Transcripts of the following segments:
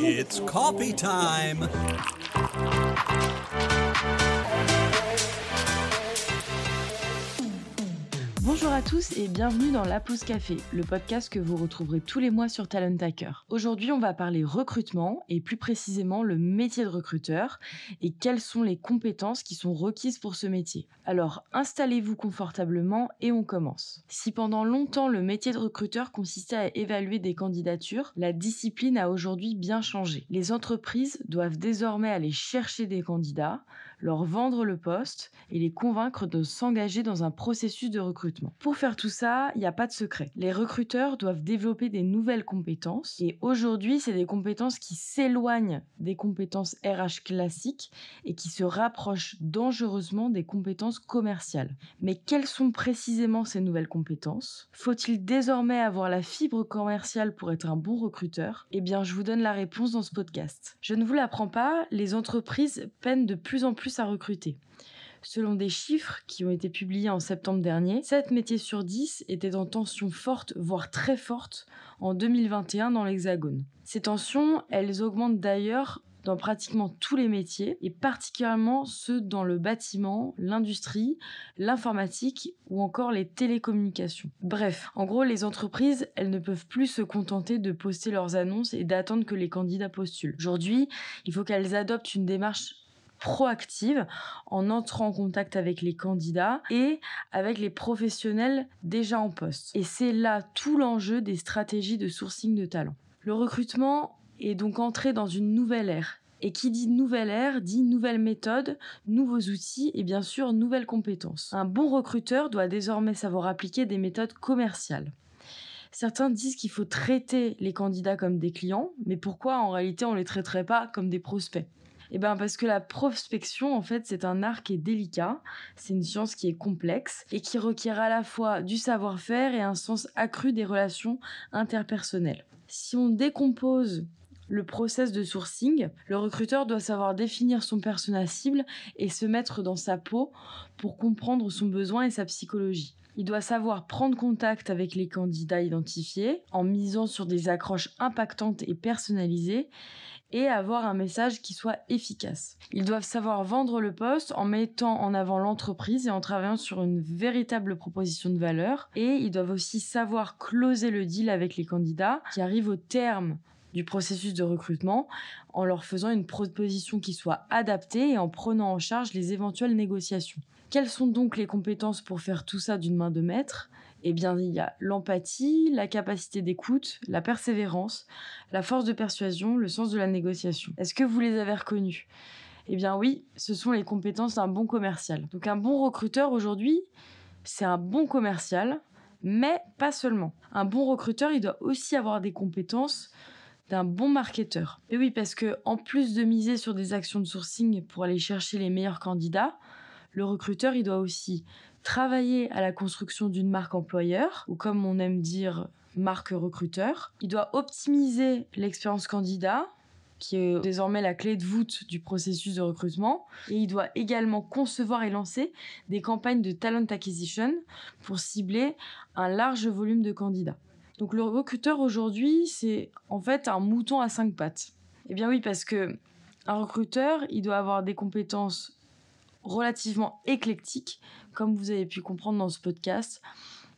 It's coffee time. Bonjour à tous et bienvenue dans La Pause Café, le podcast que vous retrouverez tous les mois sur Talent Hacker. Aujourd'hui, on va parler recrutement et plus précisément le métier de recruteur et quelles sont les compétences qui sont requises pour ce métier. Alors, installez-vous confortablement et on commence. Si pendant longtemps le métier de recruteur consistait à évaluer des candidatures, la discipline a aujourd'hui bien changé. Les entreprises doivent désormais aller chercher des candidats, leur vendre le poste et les convaincre de s'engager dans un processus de recrutement. Pour faire tout ça, il n'y a pas de secret. Les recruteurs doivent développer des nouvelles compétences et aujourd'hui, c'est des compétences qui s'éloignent des compétences RH classiques et qui se rapprochent dangereusement des compétences commerciales. Mais quelles sont précisément ces nouvelles compétences? Faut-il désormais avoir la fibre commerciale pour être un bon recruteur? Eh bien, je vous donne la réponse dans ce podcast. Je ne vous l'apprends pas, les entreprises peinent de plus en plus à recruter. Selon des chiffres qui ont été publiés en septembre dernier, 7 métiers sur 10 étaient en tension forte, voire très forte, en 2021 dans l'Hexagone. Ces tensions, elles augmentent d'ailleurs dans pratiquement tous les métiers, et particulièrement ceux dans le bâtiment, l'industrie, l'informatique ou encore les télécommunications. Bref, en gros, les entreprises, elles ne peuvent plus se contenter de poster leurs annonces et d'attendre que les candidats postulent. Aujourd'hui, il faut qu'elles adoptent une démarche proactive en entrant en contact avec les candidats et avec les professionnels déjà en poste. Et c'est là tout l'enjeu des stratégies de sourcing de talent. Le recrutement est donc entré dans une nouvelle ère. Et qui dit nouvelle ère dit nouvelles méthodes, nouveaux outils et bien sûr nouvelles compétences. Un bon recruteur doit désormais savoir appliquer des méthodes commerciales. Certains disent qu'il faut traiter les candidats comme des clients, mais pourquoi en réalité on les traiterait pas comme des prospects? Eh ben parce que la prospection, en fait, c'est un art qui est délicat, c'est une science qui est complexe et qui requiert à la fois du savoir-faire et un sens accru des relations interpersonnelles. Si on décompose le process de sourcing, le recruteur doit savoir définir son persona cible et se mettre dans sa peau pour comprendre son besoin et sa psychologie. Il doit savoir prendre contact avec les candidats identifiés en misant sur des accroches impactantes et personnalisées et avoir un message qui soit efficace. Ils doivent savoir vendre le poste en mettant en avant l'entreprise et en travaillant sur une véritable proposition de valeur. Et ils doivent aussi savoir closer le deal avec les candidats qui arrivent au terme du processus de recrutement en leur faisant une proposition qui soit adaptée et en prenant en charge les éventuelles négociations. Quelles sont donc les compétences pour faire tout ça d'une main de maître? Eh bien, il y a l'empathie, la capacité d'écoute, la persévérance, la force de persuasion, le sens de la négociation. Est-ce que vous les avez reconnus Eh bien oui, ce sont les compétences d'un bon commercial. Donc un bon recruteur aujourd'hui, c'est un bon commercial, mais pas seulement. Un bon recruteur, il doit aussi avoir des compétences d'un bon marketeur. Et oui, parce que en plus de miser sur des actions de sourcing pour aller chercher les meilleurs candidats, le recruteur, il doit aussi travailler à la construction d'une marque employeur, ou comme on aime dire, marque recruteur. Il doit optimiser l'expérience candidat, qui est désormais la clé de voûte du processus de recrutement. Et il doit également concevoir et lancer des campagnes de talent acquisition pour cibler un large volume de candidats. Donc le recruteur aujourd'hui, c'est en fait un mouton à cinq pattes. Eh bien oui, parce que un recruteur, il doit avoir des compétences relativement éclectique, comme vous avez pu comprendre dans ce podcast,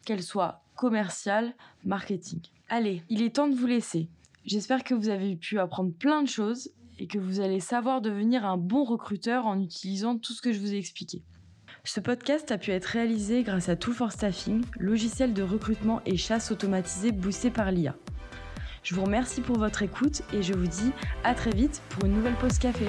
qu'elle soit commerciale, marketing. Allez, il est temps de vous laisser. J'espère que vous avez pu apprendre plein de choses et que vous allez savoir devenir un bon recruteur en utilisant tout ce que je vous ai expliqué. Ce podcast a pu être réalisé grâce à Tool for Staffing, logiciel de recrutement et chasse automatisé boosté par l'IA. Je vous remercie pour votre écoute et je vous dis à très vite pour une nouvelle pause café.